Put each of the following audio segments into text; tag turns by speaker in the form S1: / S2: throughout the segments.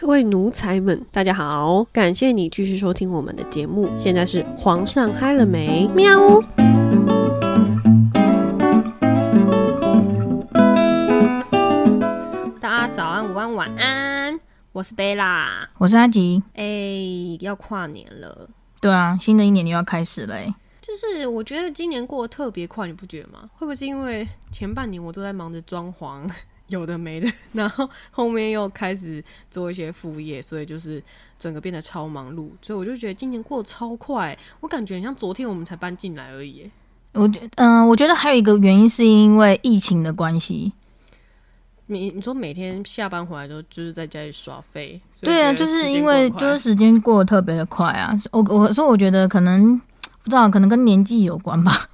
S1: 各位奴才们，大家好！感谢你继续收听我们的节目。现在是皇上嗨了没？喵！大家早安、午安、晚安，我是贝拉。
S2: 我是阿吉。
S1: 哎，要跨年了，
S2: 对啊，新的一年又要开始了、欸。
S1: 就是我觉得今年过得特别快，你不觉得吗？会不会是因为前半年我都在忙着装潢，有的没的，然后后面又开始做一些副业，所以就是整个变得超忙碌，所以我就觉得今年过得超快，我感觉很像昨天我们才搬进来而已。
S2: 我觉，嗯、我觉得还有一个原因是因为疫情的关系。
S1: 你你说每天下班回来都就是在家里耍废，
S2: 对啊，就是因为就是时间过得特别的快啊。我我说我觉得可能不知道，可能跟年纪有关吧。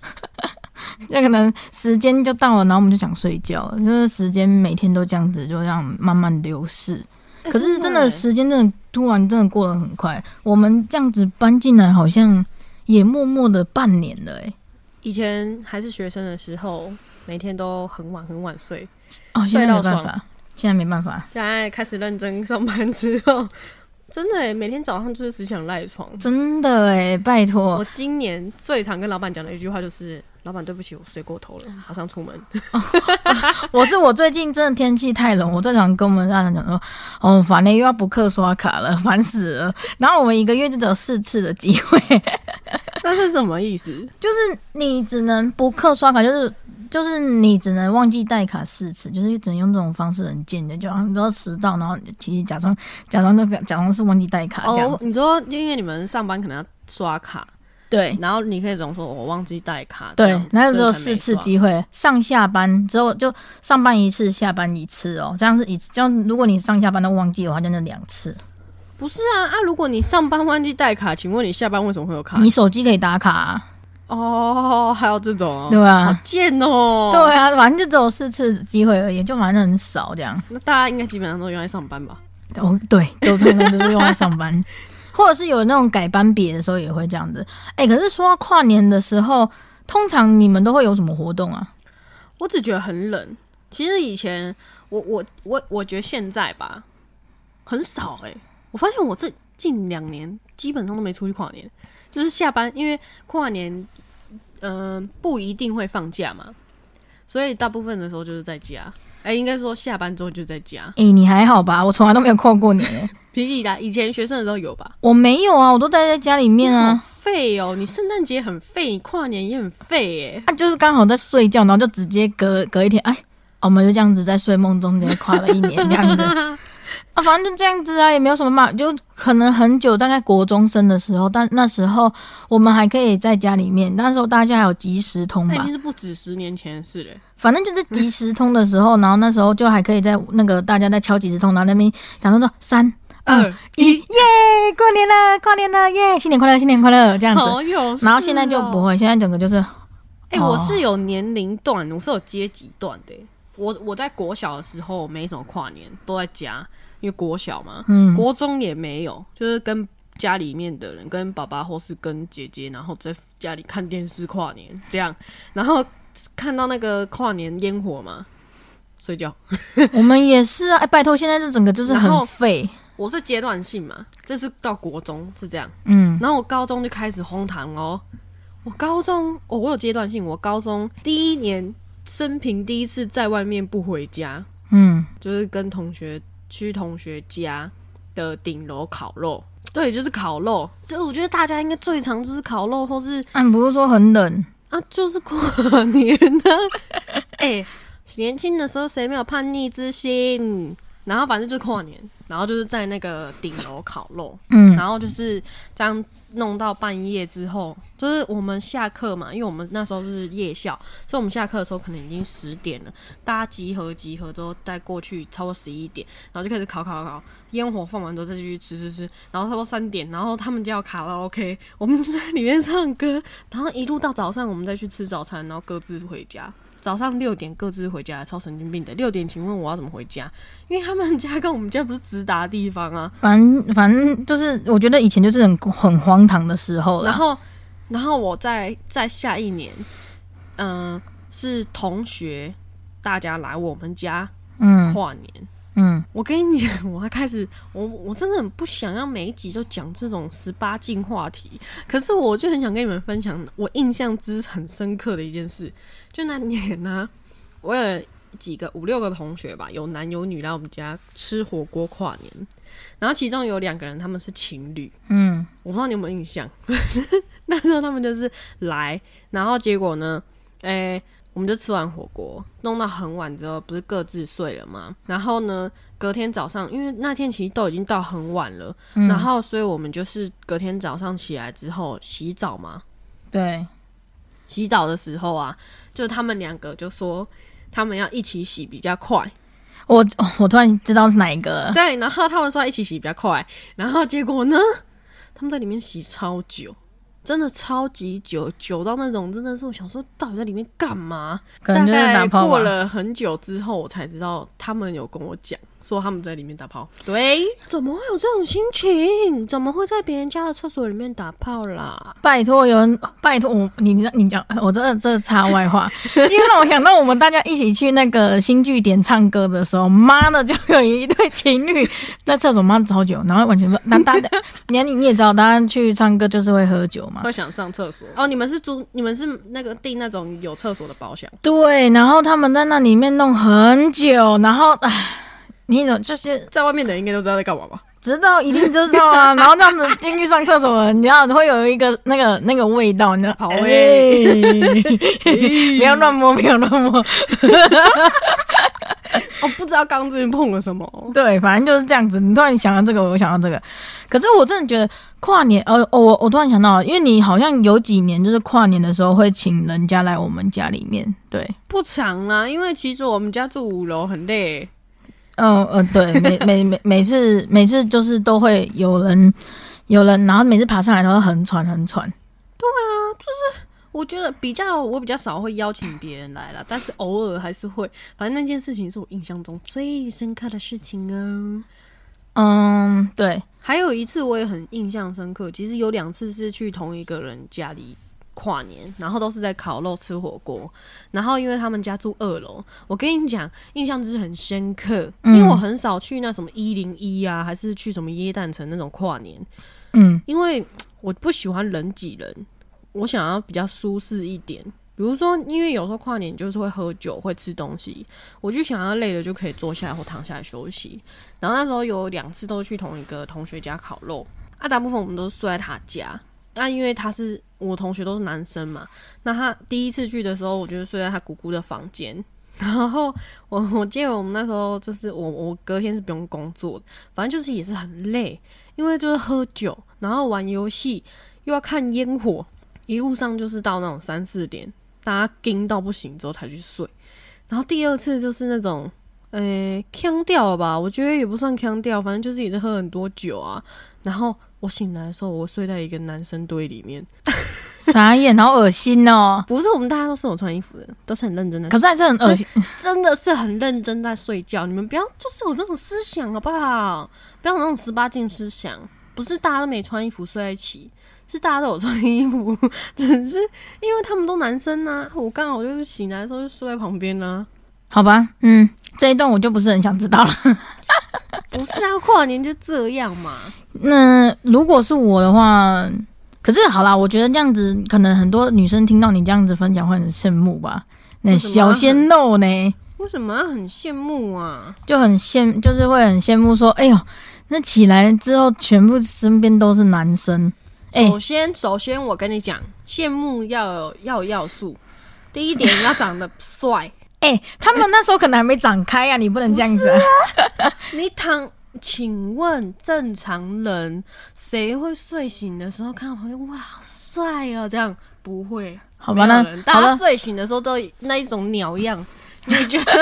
S2: 就可能时间就到了，然后我们就想睡觉了，就是时间每天都这样子，就这样慢慢流逝。
S1: 哎
S2: 可是真的时间真的突然真的过得很快，我们这样子搬进来，好像也默默的半年了、欸，
S1: 以前还是学生的时候，每天都很晚很晚睡，
S2: 哦，现在没办法，现在没办法，
S1: 现在开始认真上班之后，真的耶每天早上就是只想赖床。
S2: 真的哎，拜托。
S1: 我，今年最常跟老板讲的一句话就是：“老板，对不起，我睡过头了，马上出门。
S2: 我是我最近真的天气太冷，我最常跟我们家人讲说，哦，烦了，又要补课刷卡了，烦死了。然后我们一个月就只有四次的机会，”
S1: 那是什么意思？
S2: 就是你只能补课刷卡，就是就是你只能忘记带卡四次，就是只能用这种方式很贱的，就好像都要迟到，然后其实假装假装那个假装是忘记带卡这样
S1: 哦，
S2: 子。
S1: 你说因为你们上班可能要刷卡，
S2: 对
S1: 然后你可以总说我忘记带卡，这
S2: 对
S1: 样，
S2: 然后只有四次
S1: 刷
S2: 机会，上下班之后就上班一次，下班一次哦，这样是一这样，如果你上下班都忘记的话，就那两次。
S1: 不是啊啊！如果你上班忘记带卡，请问你下班为什么会有卡？
S2: 你手机可以打卡、啊，
S1: 哦，还有这种哦，
S2: 对吧、
S1: 好贱哦。
S2: 对啊，反正就只有四次机会而已，就反正很少这样。
S1: 那大家应该基本上都用来上班吧？
S2: 哦，对，都通常都是用来上班，或者是有那种改班别的时候也会这样子。哎、可是说到跨年的时候，通常你们都会有什么活动啊？
S1: 我只觉得很冷。其实以前我我我我觉得现在吧很少哎、我发现我这近两年基本上都没出去跨年，就是下班，因为跨年嗯、不一定会放假嘛，所以大部分的时候就是在家。哎、应该说下班之后就在家。
S2: 哎、你还好吧？我从来都没有跨过年、欸，
S1: 霹雳啦，以前学生的时候有吧？
S2: 我没有啊，我都待在家里面
S1: 好
S2: 啊。
S1: 废哦！你圣诞节很废，你跨年也很废哎。
S2: 啊，就是刚好在睡觉，然后就直接隔隔一天，哎，我们就这样子在睡梦中间跨了一年这样子。啊，反正就这样子啊，也没有什么嘛，就可能很久，大概国中生的时候，但那时候我们还可以在家里面，那时候大家还有即时通嘛
S1: 那已经，是不止十年前的事嘞。
S2: 反正就是即时通的时候，然后那时候就还可以在那个大家在敲即时通，然后那边讲说说三二
S1: 二
S2: 一，耶，过年了，跨年了，耶，新年快乐，新年快乐这样子。然后现在就不会，现在整个就是
S1: 哎、
S2: 哦
S1: 我是有年龄段，我是有阶级段的欸。我我在国小的时候没什么跨年，都在家，因为国小嘛。
S2: 嗯，
S1: 国中也没有，就是跟家里面的人，跟爸爸或是跟姐姐，然后在家里看电视跨年这样，然后看到那个跨年烟火嘛，睡觉。
S2: 我们也是啊，哎，拜托，现在这整个就是很废，
S1: 我是阶段性嘛，这是到国中是这样，
S2: 嗯，
S1: 然后我高中就开始荒唐哦。我高中，哦，我有阶段性。我高中第一年生平第一次在外面不回家，
S2: 嗯，
S1: 就是跟同学去同学家的顶楼烤肉。对，就是烤肉。就我觉得大家应该最常就是烤肉，或是
S2: 啊，你不是说很冷？
S1: 啊，就是过年呢、哎、年轻的时候谁没有叛逆之心？然后反正就是跨年，然后就是在那个顶楼烤肉，
S2: 嗯
S1: 然后就是这样弄到半夜之后，就是我们下课嘛，因为我们那时候是夜校，所以我们下课的时候可能已经十点了，大家集合集合之后再过去，超过十一点，然后就开始烤烤烤，烟火放完之后再继续吃吃吃，然后差不多三点，然后他们就要卡拉 OK，我们就在里面唱歌，然后一路到早上，我们再去吃早餐，然后各自回家。早上六点各自回家，超神经病的。六点，请问我要怎么回家？因为他们家跟我们家不是直达地方啊。
S2: 反正反正就是，我觉得以前就是很很荒唐的时候啦。
S1: 然后，然后我在在下一年，嗯、是同学大家来我们家
S2: 嗯，
S1: 跨年，
S2: 嗯，
S1: 我跟你讲，我还开始，我我真的很不想要每一集都讲这种十八禁话题，可是我就很想跟你们分享我印象之很深刻的一件事，就那年呢、我有几个五六个同学吧，有男有女来我们家吃火锅跨年，然后其中有两个人他们是情侣，
S2: 嗯，
S1: 我不知道你有没有印象，那时候他们就是来，然后结果呢，诶、我们就吃完火锅，弄到很晚之后，不是各自睡了吗？然后呢，隔天早上，因为那天其实都已经到很晚了，
S2: 嗯。
S1: 然后所以我们就是隔天早上起来之后洗澡嘛，
S2: 对，
S1: 洗澡的时候啊，就他们两个就说他们要一起洗比较快，
S2: 我哦我突然知道是哪一个了。
S1: 对，然后他们说要一起洗比较快，然后结果呢，他们在里面洗超久，真的超级久，久到那种真的是我想说，到底在里面干嘛？大概过了很久之后，我才知道他们有跟我讲说他们在里面打炮。对，怎么会有这种心情？怎么会在别人家的厕所里面打炮啦？
S2: 拜托，有人拜托我，你你你讲，我这这插外话，因为让我想到我们大家一起去那个新据点唱歌的时候，妈的，就有一对情侣在厕所妈超久，然后完全不，那大家，你你你也知道，大家去唱歌就是会喝酒嘛，
S1: 会想上厕所哦？你们是租？你们是那个订那种有厕所的包厢？
S2: 对，然后他们在那里面弄很久，然后唉，你怎就是
S1: 在外面的人应该都知道在干嘛吧？
S2: 知道一定知道啊，然后这样子进去上厕所，你知道会有一个那个那个味道，你知道？
S1: 好
S2: 哎
S1: 味
S2: 不要乱摸，不要乱摸。
S1: 哦，不知道刚之前碰了什么。
S2: 对，反正就是这样子。你突然想到这个，我想到这个。可是我真的觉得跨年，呃，哦、我我突然想到，因为你好像有几年就是跨年的时候会请人家来我们家里面，对，
S1: 不长啊，因为其实我们家住五楼，很累。
S2: 嗯呃对，每每每每次每次就是都会有人有人，然后每次爬上来都会很喘很喘。
S1: 对啊，就是我觉得比较我比较少会邀请别人来了，但是偶尔还是会。反正那件事情是我印象中最深刻的事情哦。
S2: 嗯，对，
S1: 还有一次我也很印象深刻，其实有两次是去同一个人家里跨年，然后都是在烤肉吃火锅。然后因为他们家住二楼，我跟你讲，印象是很深刻，因为我很少去那什么一零一啊，还是去什么耶诞城那种跨年，
S2: 嗯
S1: 因为我不喜欢人挤人，我想要比较舒适一点。比如说，因为有时候跨年就是会喝酒、会吃东西，我就想要累了就可以坐下来或躺下来休息。然后那时候有两次都去同一个同学家烤肉，啊，大部分我们都是睡在他家。那、因为他是我同学都是男生嘛，那他第一次去的时候，我就睡在他姑姑的房间。然后我我记得我们那时候就是我我隔天是不用工作的，反正就是也是很累，因为就是喝酒，然后玩游戏，又要看烟火，一路上就是到那种三四点，大家惊到不行之后才去睡。然后第二次就是那种，呃，腔调吧？我觉得也不算腔调，反正就是也是喝很多酒啊。然后我醒来的时候，我睡在一个男生堆里面，
S2: 傻眼，好恶心哦。
S1: 不是我们大家都是有穿衣服的，都是很认真的
S2: 可是还是很恶心，
S1: 真的是很认真在睡觉。你们不要就是有那种思想好不好？不要有那种十八禁思想。不是大家都没穿衣服睡在一起，是大家都有穿衣服，只是因为他们都男生呐、我刚好就是醒来的时候就睡在旁边呢、
S2: 好吧？嗯，这一段我就不是很想知道了。
S1: 不是啊，跨年就这样嘛。
S2: 那如果是我的话，可是好啦，我觉得这样子，可能很多女生听到你这样子分享会很羡慕吧。那小鲜肉呢，
S1: 为什么要很羡慕啊？
S2: 就很羡，就是会很羡慕说，哎呦，那起来之后全部身边都是男生，哎、
S1: 首先，首先我跟你讲，羡慕要有要有要素。第一点，要长得帅。
S2: 哎、他们那时候可能还没长开啊，你不能这样子、啊。
S1: 你躺，请问正常人谁会睡醒的时候看到旁边哇好帅哦？这样不会，
S2: 好吧，那
S1: 大家，睡醒的时候都那一种鸟样，你觉得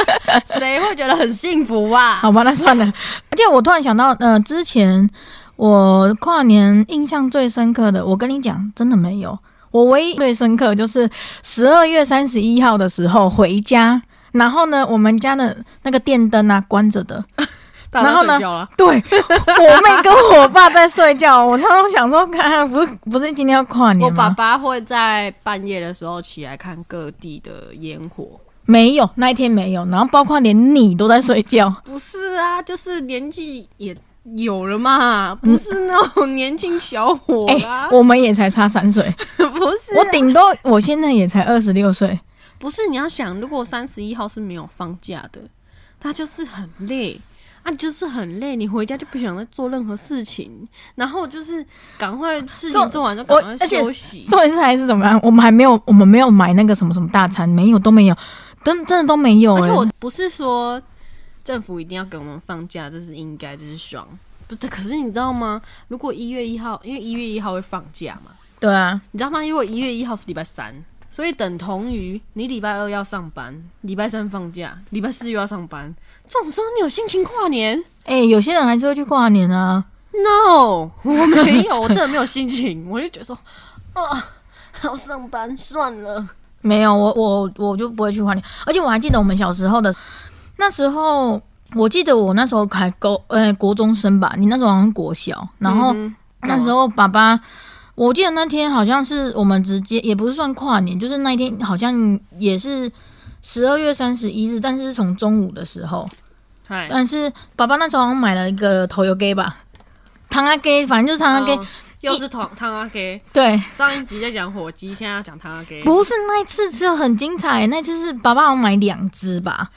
S1: 谁会觉得很幸福啊？
S2: 好吧，那算了。而且我突然想到，呃，之前我跨年印象最深刻的，我跟你讲，真的没有。我唯一最深刻就是十二月三十一号的时候回家，然后呢，我们家的那个电灯啊关着的，然后呢对 我妹跟我爸在睡觉，我常常想说，看不是不是今天要跨年我？
S1: 爸爸会在半夜的时候起来看各地的烟火。
S2: 没有，那一天没有，然后包括连你都在睡觉。
S1: 不是啊，就是年纪也有了嘛，不是那种年轻小伙
S2: 我们也才差三岁，
S1: 不是
S2: 我顶多我现在也才二十六岁。
S1: 不是你要想，如果三十一号是没有放假的，他就是很累。啊，就是很累，你回家就不想再做任何事情，然后就是赶快事情做完就赶快休息。
S2: 重点是还是怎么样？我们还没有，我们没有买那个什么什么大餐，没有都没有，真真的都没有、欸。
S1: 而且我不是说政府一定要给我们放假，这是应该，这是爽。不是，可是你知道吗？如果一月一号，因为一月一号会放假嘛，
S2: 对啊，
S1: 你知道吗？因为一月一号是礼拜三，所以等同于你礼拜二要上班，礼拜三放假，礼拜四又要上班。这种时候你有心情跨年
S2: 哎、有些人还是会去跨年啊。
S1: ？No，我没有，我真的没有心情。我就觉得说，啊，要上班算了。
S2: 没有，我我我就不会去跨年。而且我还记得我们小时候的那时候，我记得我那时候还高呃国中生吧，你那时候好像国小，然后
S1: 嗯
S2: 那时候爸爸。我记得那天好像是我们直接也不是算跨年，就是那一天好像也是十二月三十一日，但是是从中午的时候。
S1: 嗨，
S2: 但是爸爸那时候好像买了一个头油给吧，汤阿给，反正就是汤阿给。
S1: 哦又是汤汤阿给。
S2: 对，
S1: 上一集在讲火鸡，现在要讲汤阿给。
S2: 不是那一次只有很精彩，那次是爸爸好像买两只吧，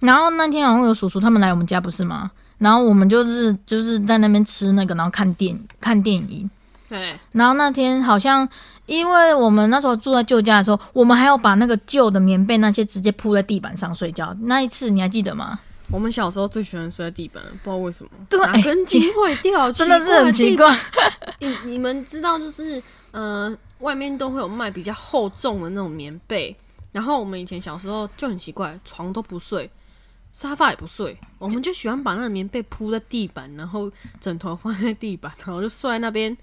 S2: 然后那天好像有叔叔他们来我们家不是吗？然后我们就是就是在那边吃那个，然后看电看电影。
S1: 嘿，
S2: 然后那天好像，因为我们那时候住在旧家的时候，我们还要把那个旧的棉被那些直接铺在地板上睡觉。那一次你还记得吗？
S1: 我们小时候最喜欢睡在地板了，不知道为什么。
S2: 对
S1: 哪根筋坏掉，
S2: 真的是很奇
S1: 怪。
S2: 怪。
S1: 你你们知道，就是呃，外面都会有卖比较厚重的那种棉被，然后我们以前小时候就很奇怪，床都不睡，沙发也不睡，我们就喜欢把那个棉被铺在地板，然后枕头放在地板，然后就睡在那边。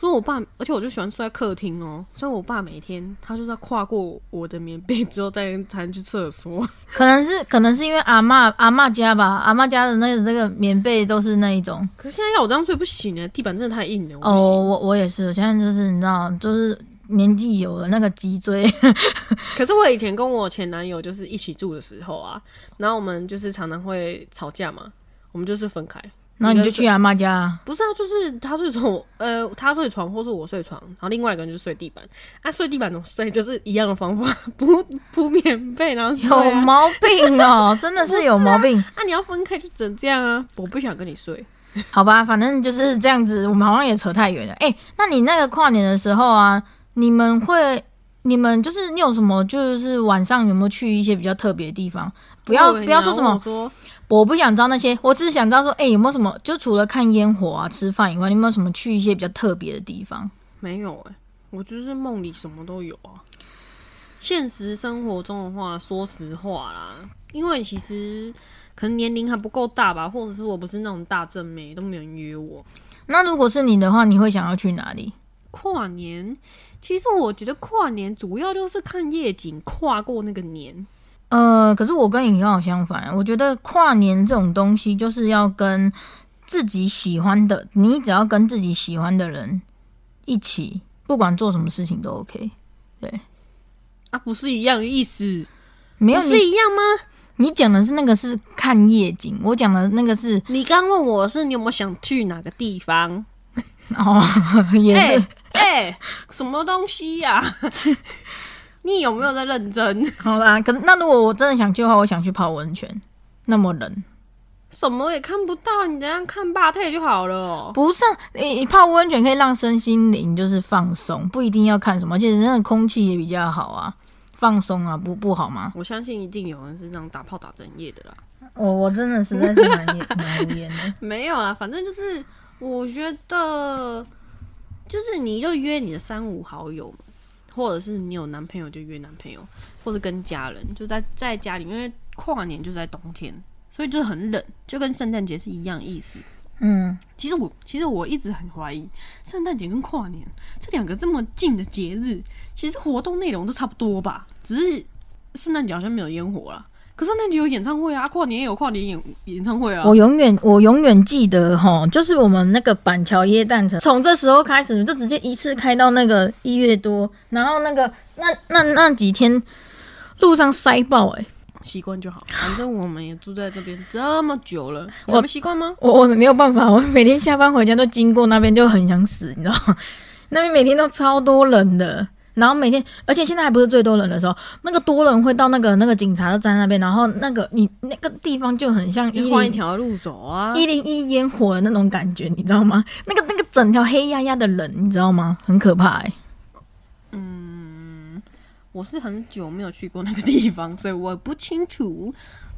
S1: 说我爸，而且我就喜欢睡在客厅哦，所以我爸每天他就是要跨过我的棉被之后再才能去厕所。
S2: 可能是可能是因为阿嬷阿嬷家吧，阿嬷家的那个那个棉被都是那一种。
S1: 可是现在要我这样睡不行哎，地板真的太硬了。
S2: 哦，我我也是，现在就是你知道，就是年纪有了那个脊椎，
S1: 可是我以前跟我前男友就是一起住的时候啊，然后我们就是常常会吵架嘛，我们就是分开。
S2: 然后你就去阿妈家啊。
S1: 不是啊，就是他睡床，呃，他睡床或是我睡床，然后另外一个人就睡地板。啊，睡地板怎么睡？就是一样的方法，铺铺棉被，然后。
S2: 有毛病哦，真的是有毛病。
S1: 啊，你要分开就只能这样啊！我不想跟你睡。
S2: 好吧，反正就是这样子，我们好像也扯太远了。哎、那你那个跨年的时候啊，你们会，你们就是你有什么，就是晚上有没有去一些比较特别的地方？不要不要说什么
S1: 我，
S2: 不想知道那些，我只是想知道说，哎、有没有什么，就除了看烟火啊、吃饭以外，你有没有什么去一些比较特别的地方？
S1: 没有哎、我就是梦里什么都有啊。现实生活中的话，说实话啦，因为其实可能年龄还不够大吧，或者是我不是那种大正妹，都没有人约我。
S2: 那如果是你的话，你会想要去哪里？
S1: 跨年，其实我觉得跨年主要就是看夜景，跨过那个年。
S2: 呃，可是我跟你刚好相反，我觉得跨年这种东西就是要跟自己喜欢的，你只要跟自己喜欢的人一起，不管做什么事情都 OK。
S1: 对啊，不是一样的意思？
S2: 没有
S1: 是一样吗？
S2: 你讲的是那个是看夜景，我讲的那个是
S1: 你刚问我是你有没有想去哪个地方？
S2: 哦，也
S1: 哎
S2: 是、
S1: 哎、什么东西呀、你有没有在认真？
S2: 好啦。可是那如果我真的想去的话，我想去泡温泉，那么冷。
S1: 什么也看不到，你这样看霸退就好了哦。
S2: 不是、啊，你你泡温泉可以让身心灵就是放松，不一定要看什么，而且那个空气也比较好啊，放松啊，不不好吗？
S1: 我相信一定有人是这种打炮打整夜的啦。
S2: 我我真的实在是蛮蛮无言的。
S1: 没有啦，反正就是我觉得，就是你就约你的三五好友嘛，或者是你有男朋友就约男朋友，或者跟家人就在在家里，因为跨年就是在冬天，所以就是很冷，就跟圣诞节是一样意思。
S2: 嗯，
S1: 其实我其实我一直很怀疑，圣诞节跟跨年这两个这么近的节日，其实活动内容都差不多吧，只是圣诞节好像没有烟火啦。可是那集有演唱会啊，跨年也有跨年演演唱会啊。
S2: 我永远我永远记得哈，就是我们那个板桥耶诞城，从这时候开始就直接一次开到那个一月多，然后那个那那那几天路上塞爆哎、
S1: 习惯就好。反正我们也住在这边这么久了，
S2: 我
S1: 我们习惯吗？
S2: 我我没有办法，我每天下班回家都经过那边，就很想死，你知道吗？那边每天都超多人的，然后每天，而且现在还不是最多人的时候，那个多人会到那个那个警察都站在那边，然后那个你那个地方就很像一
S1: 你换一
S2: 零
S1: 条路走啊！
S2: 一零一烟火的那种感觉，你知道吗？那个那个整条黑压压的人，你知道吗？很可怕嗯、
S1: 我是很久没有去过那个地方，所以我不清楚。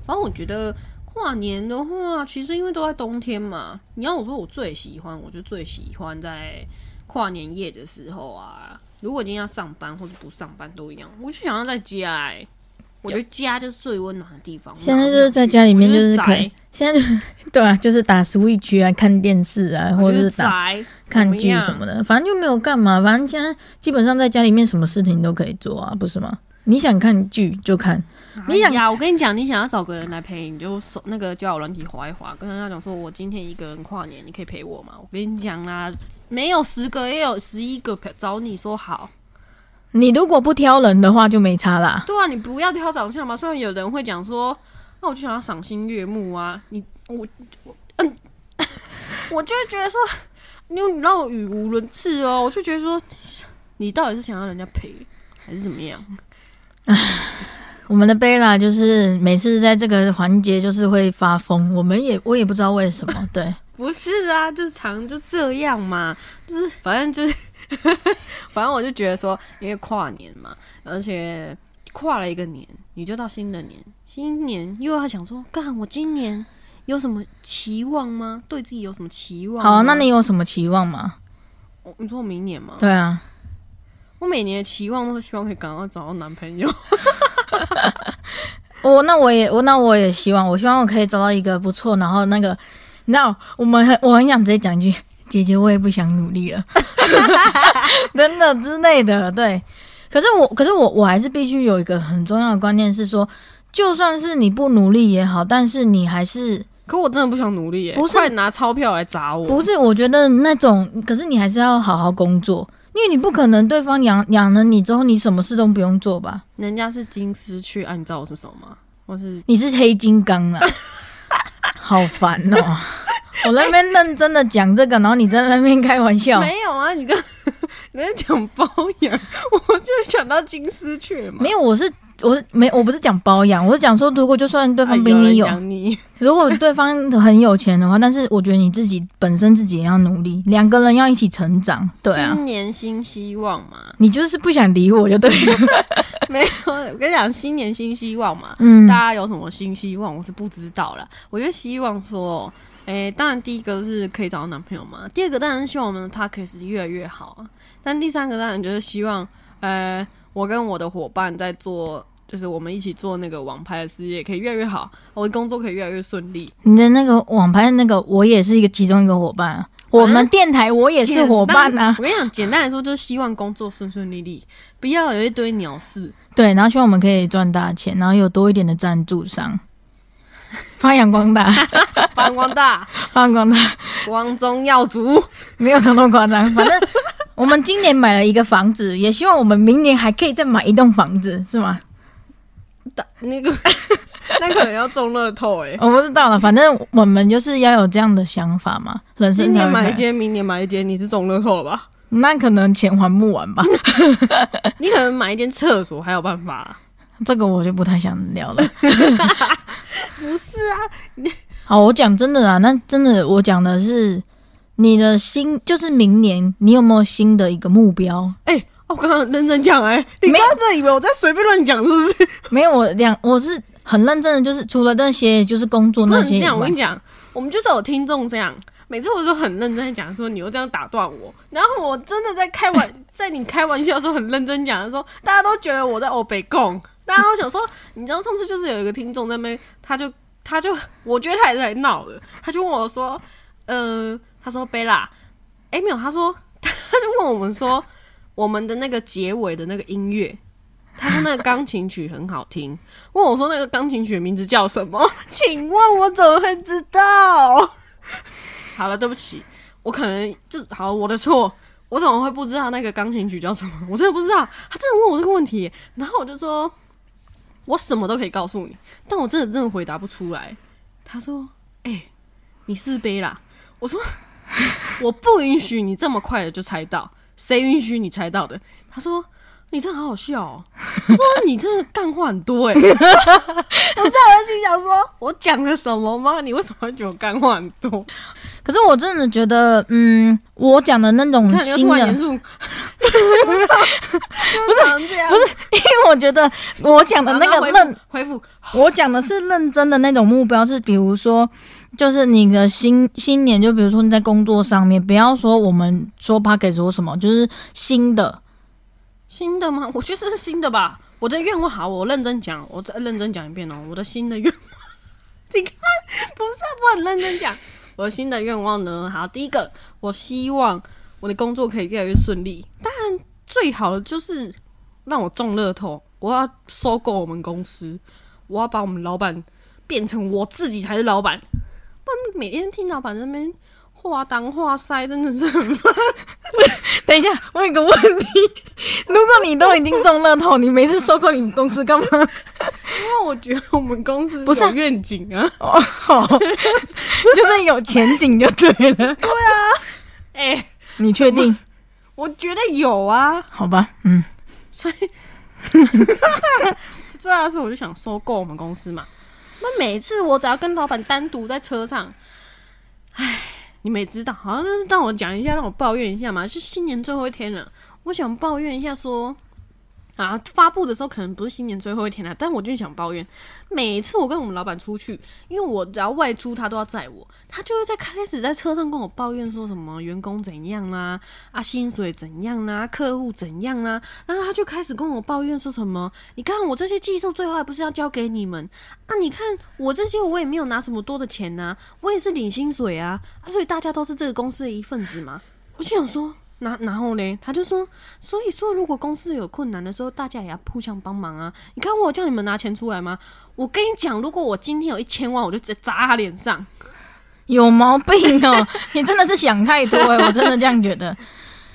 S1: 反正我觉得跨年的话，其实因为都在冬天嘛，你要我说我最喜欢，我就最喜欢在跨年夜的时候啊。如果今天要上班或者不上班都一样，我就想要在家哎、我觉得家就是最温暖的地方。
S2: 现在就是在家里面就是可以
S1: 以，，
S2: 现在就对啊，就是打 Switch 啊，看电视啊，或者是打
S1: 宅
S2: 看剧什么。的，反正就没有干嘛。反正现在基本上在家里面什么事情都可以做啊，不是吗？你想看剧就看，你想
S1: 哎呀，我跟你讲，你想要找个人来陪，你就手那个交友软体划一划，跟他讲说，我今天一个人跨年，你可以陪我吗？我跟你讲啦，没有十个也有十一个陪找你说好。
S2: 你如果不挑人的话就没差啦。
S1: 对啊，你不要挑长相嘛。虽然有人会讲说，那我就想要赏心悦目啊，你我我嗯，我就会觉得说，你你让我语无伦次哦，我就觉得说，你到底是想要人家陪还是怎么样？
S2: 我们的贝拉就是每次在这个环节就是会发疯，我们也我也不知道为什么。对，
S1: 不是啊，就常就这样嘛，就是反正就是，反正我就觉得说，因为跨年嘛，而且跨了一个年，你就到新的年，新年又要想说，干我今年有什么期望吗？对自己有什么期望吗？
S2: 好，那你有什么期望吗？
S1: 我你说我明年吗？
S2: 对啊，
S1: 我每年的期望都是希望可以赶快找到男朋友。
S2: 我那我也我那我也希望，我希望我可以找到一个不错，然后那个，那我们很我很想直接讲一句，姐姐我也不想努力了，真的之类的，对。可是我可是我我还是必须有一个很重要的观念是说，就算是你不努力也好，但是你还是
S1: 可我真的不想努力耶，
S2: 不是
S1: 快拿钞票来砸我。
S2: 不是？我觉得那种，可是你还是要好好工作，因为你不可能对方养养了你之后，你什么事都不用做吧？
S1: 人家是金丝雀，按照是什么吗？我是
S2: 你是黑金刚啊，好烦哦！我在那边认真的讲这个，然后你在那边开玩笑，
S1: 没有啊？你刚 你在讲包养，我就想到金丝雀嘛。
S2: 没有，我是我是没我不是讲包养，我是讲说，如果就算对方比你有，
S1: 哎养你，
S2: 如果对方很有钱的话，但是我觉得你自己本身自己也要努力，两个人要一起成长，对啊。
S1: 新年新希望嘛。
S2: 你就是不想理我就对了，
S1: 没有，我跟你讲，新年新希望嘛。
S2: 嗯
S1: 大，家有什么新希望，我是不知道啦。我就希望说，诶、当然第一个是可以找到男朋友嘛，第二个当然是希望我们的 p a r k a s 越来越好啊。但第三个当然就是希望，呃，我跟我的伙伴在做，就是我们一起做那个网拍的事业可以越来越好，我的工作可以越来越顺利。
S2: 你的那个网拍那个，我也是一个其中一个伙伴啊。我们电台我也是伙伴啊，
S1: 我跟你讲，简单来说就是希望工作顺顺利利，不要有一堆鸟事。
S2: 对，然后希望我们可以赚大钱，然后有多一点的赞助商，发扬光大，
S1: 发扬光大，
S2: 发扬光大，
S1: 光宗耀祖。
S2: 没有那么夸张。反正我们今年买了一个房子，也希望我们明年还可以再买一栋房子，是吗？
S1: 打 那个，那可能要中乐透哎、
S2: 我不知道了，反正我们就是要有这样的想法嘛，人生
S1: 今。年买一间，明年买一间，你是中乐透了吧？
S2: 那可能钱还不完吧，
S1: 你可能买一间厕所还有办法、
S2: 这个我就不太想聊了。
S1: 不是啊，
S2: 好，我讲真的啊，那真的我讲的是你的新，就是明年你有没有新的一个目标？
S1: 哎、我刚刚认真讲哎、你
S2: 没
S1: 刚刚真以为我在随便乱讲是不是？
S2: 没有，我两我是很认真的，就是除了那些就是工作那些
S1: 我跟你，讲，我们就是有听众这样，每次我都很认真的讲说，你又这样打断我，然后我真的在开玩，在你开玩笑的时候很认真讲的时候，大家都觉得我在欧北贡，大家都想说，你知道上次就是有一个听众在那边，他就他就我觉得他也是来闹的，他就问我说，呃，他说贝拉，哎、没有，他说 他就问我们说，我们的那个结尾的那个音乐。他说那个钢琴曲很好听，问我说那个钢琴曲的名字叫什么？请问我怎么会知道？好了，对不起，我可能就好我的错，我怎么会不知道那个钢琴曲叫什么？我真的不知道。他真的问我这个问题，然后我就说，我什么都可以告诉你，但我真的真的回答不出来。他说：“哎、你是杯啦。”我说：“我不允许你这么快的就猜到，谁允许你猜到的？”他说：“你真的好好笑哦。”我说：“你真的干话很多哎、我是我心想说，我讲了什么吗？你为什么会觉得我干话很多？
S2: 可是我真的觉得，嗯，我讲的那种新的，
S1: 不是这样，不是
S2: 因为我觉得我讲的那个认，
S1: 回复
S2: 我讲的是认真的那种目标，是比如说，就是你的新新年，就比如说你在工作上面，不要说我们说 p o c k e 说什么，就是新的，
S1: 新的吗？我觉得是新的吧。我的愿望好，我认真讲，我再认真讲一遍哦。我的新的愿望，你看，不是我很认真讲。我的新的愿望呢？好，第一个，我希望我的工作可以越来越顺利。当然，最好的就是让我中乐透，我要收购我们公司，我要把我们老板变成我自己才是老板。不然每天听老板在那边话当话塞，真的是很烦。
S2: 等一下，我有个问题，如果你都已经中乐透，你每次收购你们公司干嘛？
S1: 因为我觉得我们公司
S2: 不是
S1: 愿景啊。
S2: 哦，好，就是有前景就对了。
S1: 对啊 哎、
S2: 你确定？
S1: 我觉得有啊，
S2: 好吧，嗯，
S1: 所以，这要是我就想收购我们公司嘛。那每次我只要跟老板单独在车上，唉，你们也知道，好像是让我讲一下，让我抱怨一下嘛。是新年最后一天了，我想抱怨一下说。啊，发布的时候可能不是新年最后一天了，但我就想抱怨，每次我跟我们老板出去，因为我只要外出，他都要载我，他就会在开始在车上跟我抱怨说什么员工怎样啦、啊，薪水怎样啦、客户怎样啦、然后他就开始跟我抱怨说什么，你看我这些技术最后还不是要交给你们啊？你看我这些我也没有拿什么多的钱呐、我也是领薪水啊，啊，所以大家都是这个公司的一份子嘛。我就想说。然然后呢，他就说，所以说如果公司有困难的时候，大家也要互相帮忙啊。你看我叫你们拿钱出来吗？我跟你讲，如果我今天有一千万，我就直接砸他脸上。
S2: 有毛病哦！你真的是想太多哎、我真的这样觉得。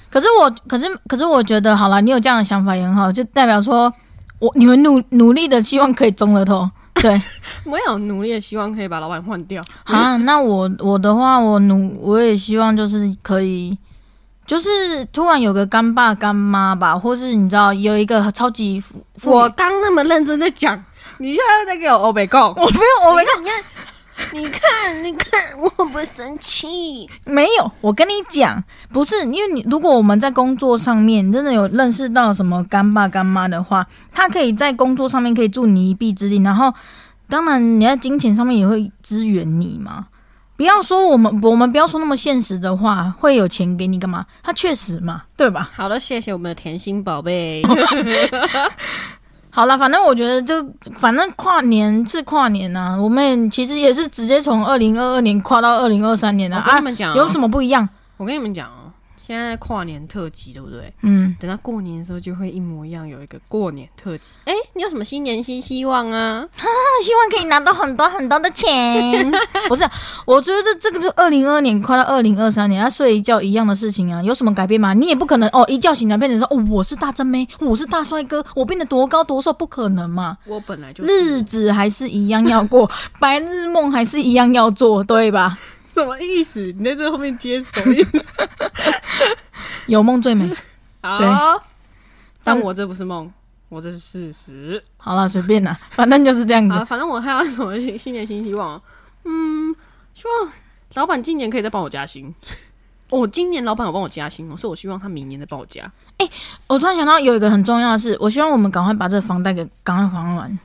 S2: 可是我，可是，可是我觉得，好了，你有这样的想法也很好，就代表说我你们努努力的希望可以中了头。对
S1: 我有努力的希望可以把老板换掉。
S2: 啊，那我我的话，我努我也希望就是可以，就是突然有个干爸干妈吧，或是你知道有一个超级
S1: 我刚那么认真的讲，你现在在给我欧北告。
S2: 我没有，我没
S1: 你看，你看，你看，我不生气。
S2: 没有，我跟你讲，不是因为你，如果我们在工作上面真的有认识到什么干爸干妈的话，他可以在工作上面可以助你一臂之力，然后当然你在金钱上面也会支援你嘛。不要说我们，我们不要说那么现实的话，会有钱给你干嘛？他确实嘛，对吧？
S1: 好的，谢谢我们的甜心宝贝。
S2: 好了，反正我觉得就反正跨年是跨年呐、我们其实也是直接从二零二二年跨到二零二三年的，啊
S1: 我跟你，们讲、哦，
S2: 有什么不一样？
S1: 我跟你们讲哦，现在跨年特辑对不对？
S2: 嗯，
S1: 等到过年的时候就会一模一样，有一个过年特辑。哎、你有什么新年新希望啊？
S2: 希望可以拿到很多很多的钱。不是，我觉得这个就二零二二年快到二零二三年，要睡一觉一样的事情啊，有什么改变吗？你也不可能哦，一觉醒来变成说哦，我是大真妹，我是大帅哥，我变得多高多瘦，不可能嘛。
S1: 我本来就
S2: 日子还是一样要过，白日梦还是一样要做，对吧？
S1: 什么意思？你在这后面接什么意思？
S2: 有梦最美。对
S1: 好，但我这不是梦，我这是事实。
S2: 好了，随便啦，反正就是这样
S1: 好，
S2: 子。
S1: 反正我还有什么新新年新希望？嗯，希望老板今年可以再帮我加薪。哦，今年老板有帮我加薪哦，所以我希望他明年再帮我加。
S2: 哎我突然想到有一个很重要的事，我希望我们赶快把这个房贷给赶快还完。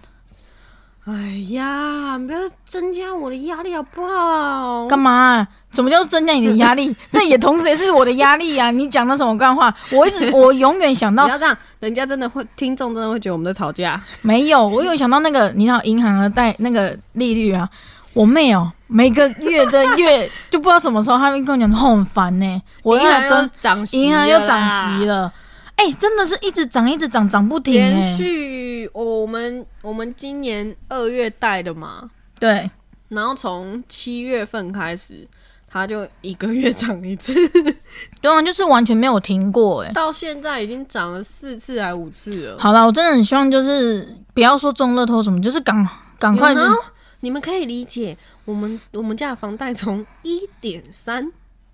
S1: 哎呀，不要增加我的压力好不好？
S2: 干嘛啊、什么叫做增加你的压力？那也同时也是我的压力啊！你讲的什么干话？我一直 我永远想到
S1: 不要这样，人家真的会，听众真的会觉得我们在吵架。
S2: 没有，我有想到那个，你知道银行的贷那个利率啊，我妹哦，每个月的月就不知道什么时候，他们跟我讲说哦很烦呢、我要来跟
S1: 涨息，
S2: 银行又涨息，了，哎、真的是一直涨一直涨，涨不停哎、
S1: 连续、哦我们我们今年二月贷的嘛，
S2: 对，
S1: 然后从七月份开始它就一个月涨一次，
S2: 对啊，就是完全没有停过哎。
S1: 到现在已经涨了四次还五次了。
S2: 好了，我真的很希望就是不要说中乐透什么，就是赶赶快就
S1: You know？你们可以理解我们我们家的房贷从一点三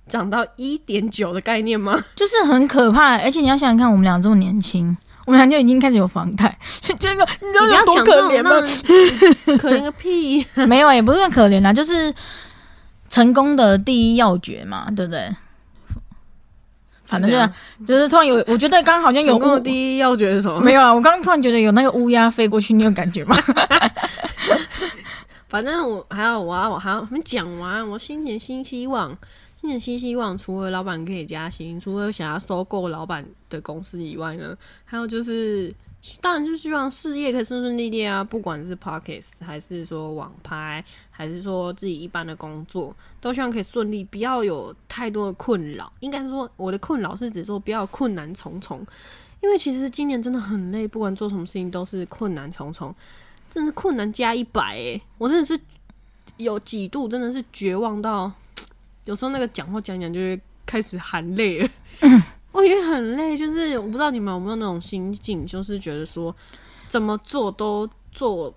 S1: 涨到一点九的概念吗？
S2: 就是很可怕，而且你要想想看，我们俩这么年轻，我们俩就已经开始有房贷，就觉得你知道有多可怜吗？
S1: 可怜个屁！
S2: 没有，也不是很可怜啦，就是成功的第一要诀嘛，对不对？反正就是就是突然有，我觉得刚刚好像有
S1: 成功第一要诀是什么？
S2: 没有啊，我刚刚突然觉得有那个乌鸦飞过去，你有感觉吗？
S1: 反正我还有我要我还要还没讲完，我新年新希望，新年新希望，除了老板可以加薪，除了想要收购老板的公司以外呢，还有就是。当然，就希望事业可以顺顺利利啊！不管是 Pockets 还是说网拍，还是说自己一般的工作，都希望可以顺利，不要有太多的困扰。应该是说，我的困扰是指说不要困难重重，因为其实今年真的很累，不管做什么事情都是困难重重。真的是困难加一百诶，我真的是有几度真的是绝望到，有时候那个讲话讲讲就会开始含泪了。我也很累，就是我不知道你们有没有那种心境，就是觉得说怎么做都做，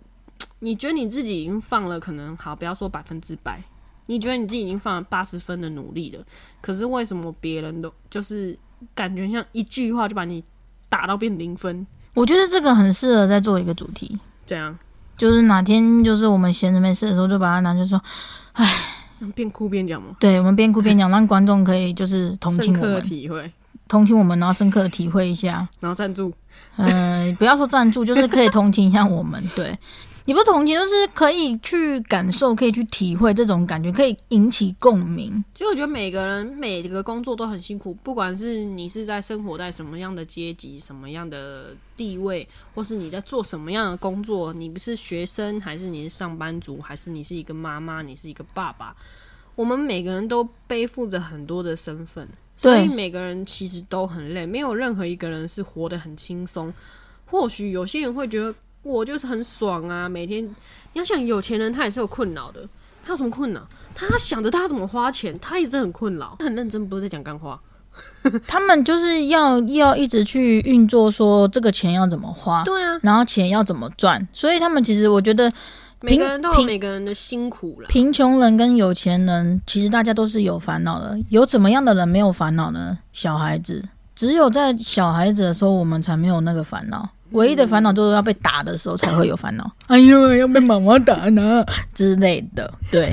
S1: 你觉得你自己已经放了，可能好不要说百分之百，你觉得你自己已经放了八十分的努力了，可是为什么别人都就是感觉像一句话就把你打到变零分？
S2: 我觉得这个很适合再做一个主题，
S1: 这样
S2: 就是哪天就是我们闲着没事的时候，就把它拿去说，
S1: 边哭边讲吗？
S2: 对我们边哭边讲，让观众可以就是同情我们，
S1: 体会，
S2: 同情我们，然后深刻的体会一下。
S1: 然后赞助。
S2: 呃，不要说赞助，就是可以同情一下我们，对，也不是同情，就是可以去感受，可以去体会这种感觉，可以引起共鸣。
S1: 其实我觉得每个人每个工作都很辛苦，不管是你是在生活在什么样的阶级、什么样的地位，或是你在做什么样的工作，你不是学生，还是你是上班族，还是你是一个妈妈，你是一个爸爸，我们每个人都背负着很多的身份，所以每个人其实都很累，没有任何一个人是活得很轻松。或许有些人会觉得我就是很爽啊，每天你要想有钱人他也是有困扰的，他有什么困扰？他想着他怎么花钱，他也是很困扰，他很认真，不是在讲干话。
S2: 他们就是要要一直去运作，说这个钱要怎么花，
S1: 对啊，
S2: 然后钱要怎么赚，所以他们其实我觉得
S1: 每个人都有每个人的辛苦了。
S2: 贫穷人跟有钱人，其实大家都是有烦恼的。有怎么样的人没有烦恼呢？小孩子，只有在小孩子的时候，我们才没有那个烦恼。唯一的烦恼就是要被打的时候才会有烦恼。哎呦，要被妈妈打呢之类的。对，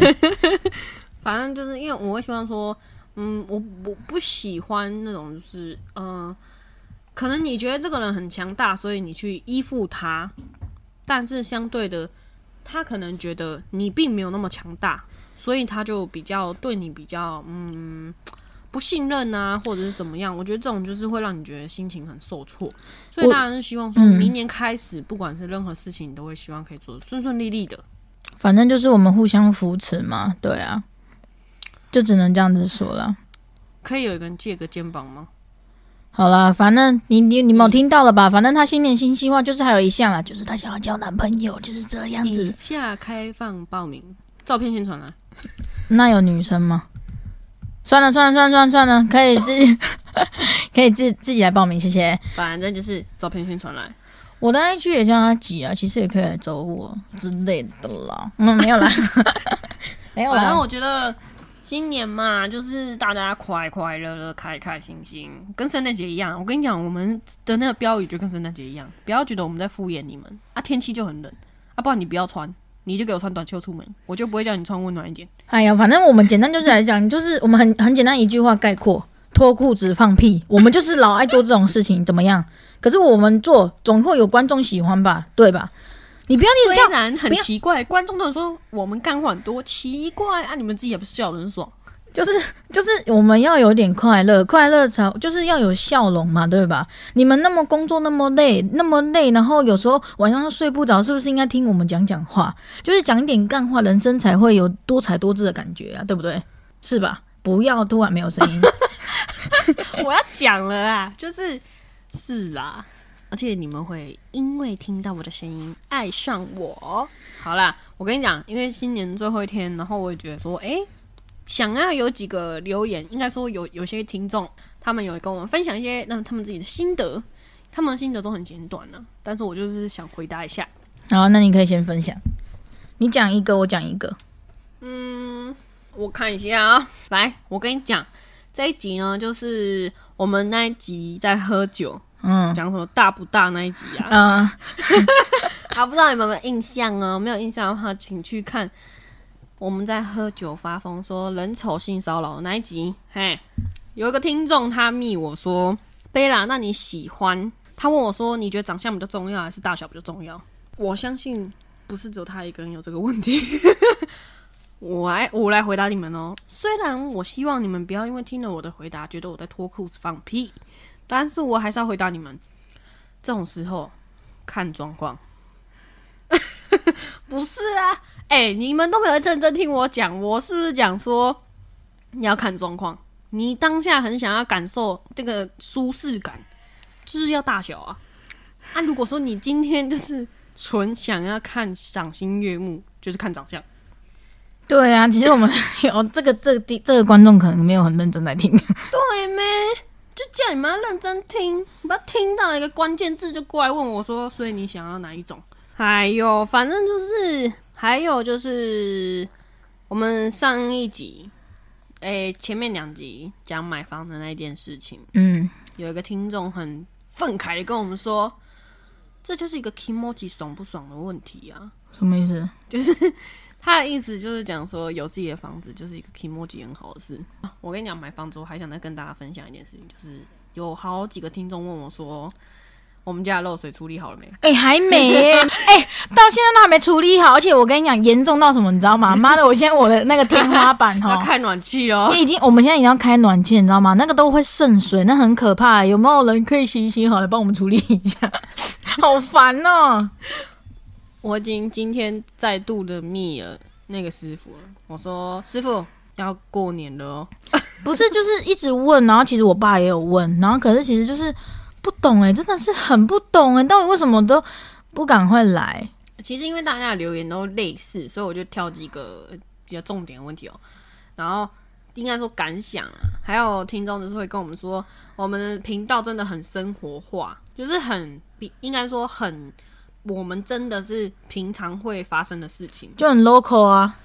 S1: 反正就是因为我会希望说，嗯，我我不喜欢那种就是，嗯、可能你觉得这个人很强大，所以你去依附他，但是相对的，他可能觉得你并没有那么强大，所以他就比较对你比较嗯不信任啊，或者是怎么样。我觉得这种就是会让你觉得心情很受挫，所以
S2: 我
S1: 当然是希望说
S2: 嗯
S1: 明年开始，不管是任何事情，你都会希望可以做得顺顺利利的。
S2: 反正就是我们互相扶持嘛。对啊，就只能这样子说了。
S1: 可以有一个人借个肩膀吗？
S2: 好啦，反正你你你们有听到了吧？反正他新年新希望就是还有一项啦，就是他想要交男朋友，就是这样
S1: 以
S2: 子。
S1: 下开放报名，照片先传来。
S2: 那有女生吗？算了算了算了算了算了，可以自己可以自自己来报名，谢谢。
S1: 反正就是照片先传来。
S2: 我的 IG 也叫阿吉啊，其实也可以来找我之类的啦。嗯，没有啦，没有
S1: 反正
S2: 啦。
S1: 我觉得新年嘛，就是大家快快乐乐、开开心心，跟圣诞节一样。我跟你讲，我们的那个标语就跟圣诞节一样，不要觉得我们在敷衍你们啊。天气就很冷啊，不然你不要穿，你就给我穿短袖出门，我就不会叫你穿温暖一点。
S2: 哎呀，反正我们简单就是来讲，就是我们很很简单一句话概括：脱裤子放屁。我们就是老爱做这种事情，怎么样？可是我们做总会有观众喜欢吧，对吧？你不要一直这样
S1: 虽然很奇怪，观众都说我们干话很多，奇怪啊，你们自己也不是笑得很爽。
S2: 就是就是我们要有点快乐，快乐才就是要有笑容嘛，对吧？你们那么工作那么累，那么累，然后有时候晚上都睡不着，是不是应该听我们讲讲话？就是讲一点干话，人生才会有多彩多姿的感觉啊，对不对？是吧？不要突然没有声音，
S1: 我要讲了啊，就是是啦，而且你们会因为听到我的声音爱上我。好啦，我跟你讲，因为新年最后一天，然后我也觉得说，诶，想要有几个留言，应该说有有些听众，他们有跟我们分享一些那他们自己的心得，他们的心得都很简短呢、但是我就是想回答一下。
S2: 好，那你可以先分享，你讲一个，我讲一个。
S1: 嗯，我看一下啊，来，我跟你讲，这一集呢，就是我们那一集在喝酒，
S2: 嗯
S1: 讲什么大不大那一集啊，
S2: 嗯，
S1: 啊，不知道你们有没有印象啊？没有印象的话，请去看我们在喝酒发疯说人丑性骚扰的那一集。嘿，有一个听众他密我说：“贝拉，那你喜欢？”他问我说：“你觉得长相比较重要，还是大小比较重要？”我相信不是只有他一个人有这个问题。我来，我来回答你们哦。虽然我希望你们不要因为听了我的回答，觉得我在脱裤子放屁，但是我还是要回答你们。这种时候看状况。不是啊，哎、你们都没有认真听我讲，我是不是讲说你要看状况？你当下很想要感受这个舒适感，就是要大小啊。啊，如果说你今天就是纯想要看赏心悦目，就是看长相。
S2: 对啊，其实我们 有这个这个地这个观众可能没有很认真在听。
S1: 对咩？就叫你们要认真听，不要听到一个关键字就过来问我说，所以你想要哪一种？哎呦，反正就是，还有就是，我们上一集，诶、前面两集讲买房的那一件事情，
S2: 嗯，
S1: 有一个听众很愤慨的跟我们说，这就是一个 emoji 爽不爽的问题啊。
S2: 什么意思？
S1: 就是他的意思就是讲说，有自己的房子就是一个 emoji 很好的事。我跟你讲，买房子我还想再跟大家分享一件事情，就是有好几个听众问我说，我们家的漏水处理好了没？
S2: 哎、还没耶、哎、到现在都还没处理好，而且我跟你讲，严重到什么，你知道吗？妈的，我现在我的那个天花板 哈，
S1: 要开暖气哦。
S2: 已经我们现在已经要开暖气，你知道吗？那个都会渗水，那很可怕。有没有人可以洗一洗好来帮我们处理一下？好烦哦、
S1: 我已经今天再度的密了那个师傅了，我说师傅要过年了哦。
S2: 不是，就是一直问，然后其实我爸也有问，然后可是其实就是不懂哎、真的是很不懂哎、到底为什么都不赶快来？
S1: 其实因为大家的留言都类似，所以我就挑几个比较重点的问题哦。然后应该说感想啊，还有听众就是会跟我们说，我们的频道真的很生活化，就是很比应该说很，我们真的是平常会发生的事情。
S2: 就很 local 啊。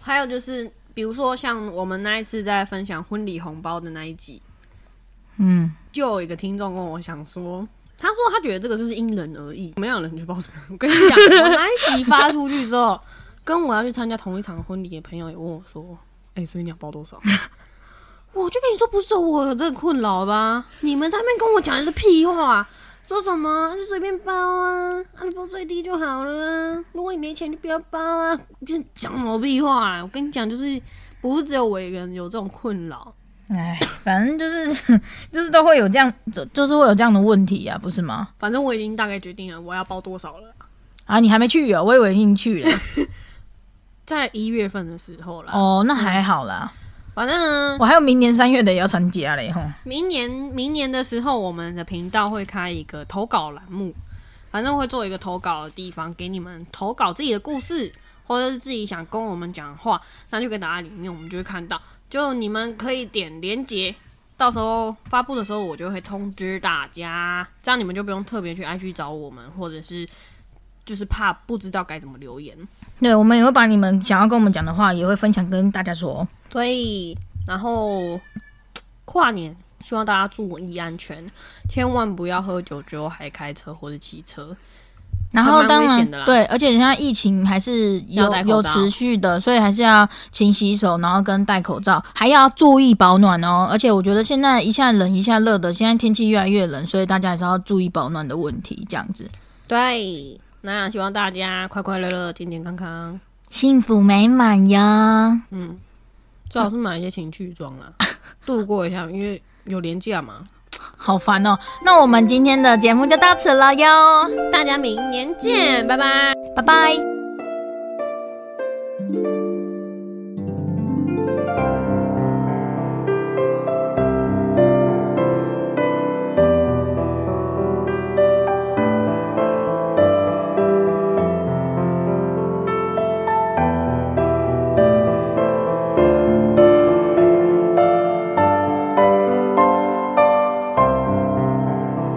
S1: 还有就是，比如说像我们那一次在分享婚礼红包的那一集，
S2: 嗯，
S1: 就有一个听众跟我想说，他说他觉得这个就是因人而异，没有人去报什么。我跟你讲，我那一集发出去之后，跟我要去参加同一场婚礼的朋友也问我说：“哎、所以你要包多少？” 我就跟你说，不是我有这个困扰吧？你们在那边跟我讲一个屁话，说什么就随便包啊，啊你包最低就好了。如果你没钱就不要包啊，就讲什么屁话、啊我跟你讲，就是不是只有我一个人有这种困扰。
S2: 哎，反正就是 就是都会有这样，就就是会有这样的问题啊，不是吗？
S1: 反正我已经大概决定了我要包多少了。
S2: 啊，你还没去哦，我以为已经去了。
S1: 在一月份的时候啦。
S2: 哦，那还好啦，
S1: 反正呢，
S2: 我还有明年三月的也要参加嘞吼。
S1: 明年明年的时候，我们的频道会开一个投稿栏目，反正会做一个投稿的地方，给你们投稿自己的故事，或者是自己想跟我们讲话，那就可以打在里面，我们就会看到。就你们可以点连接，到时候发布的时候，我就会通知大家，这样你们就不用特别去 IG 找我们，或者是就是怕不知道该怎么留言。
S2: 对，我们也会把你们想要跟我们讲的话，也会分享跟大家说。
S1: 对，然后跨年，希望大家注意安全，千万不要喝酒之后还开车或者骑车。
S2: 然后当然对，而且现在疫情还是有有持续的，所以还是要勤洗手，然后跟戴口罩，还要注意保暖哦。而且我觉得现在一下冷一下热的，现在天气越来越冷，所以大家还是要注意保暖的问题，这样子
S1: 对，那希望大家快快乐乐、健健康康。
S2: 幸福美满呀。
S1: 嗯，最好是买一些情趣装啦，度过一下，因为有年假嘛。
S2: 好烦哦。那我们今天的节目就到此了哟。
S1: 大家明年见拜拜。
S2: 拜拜。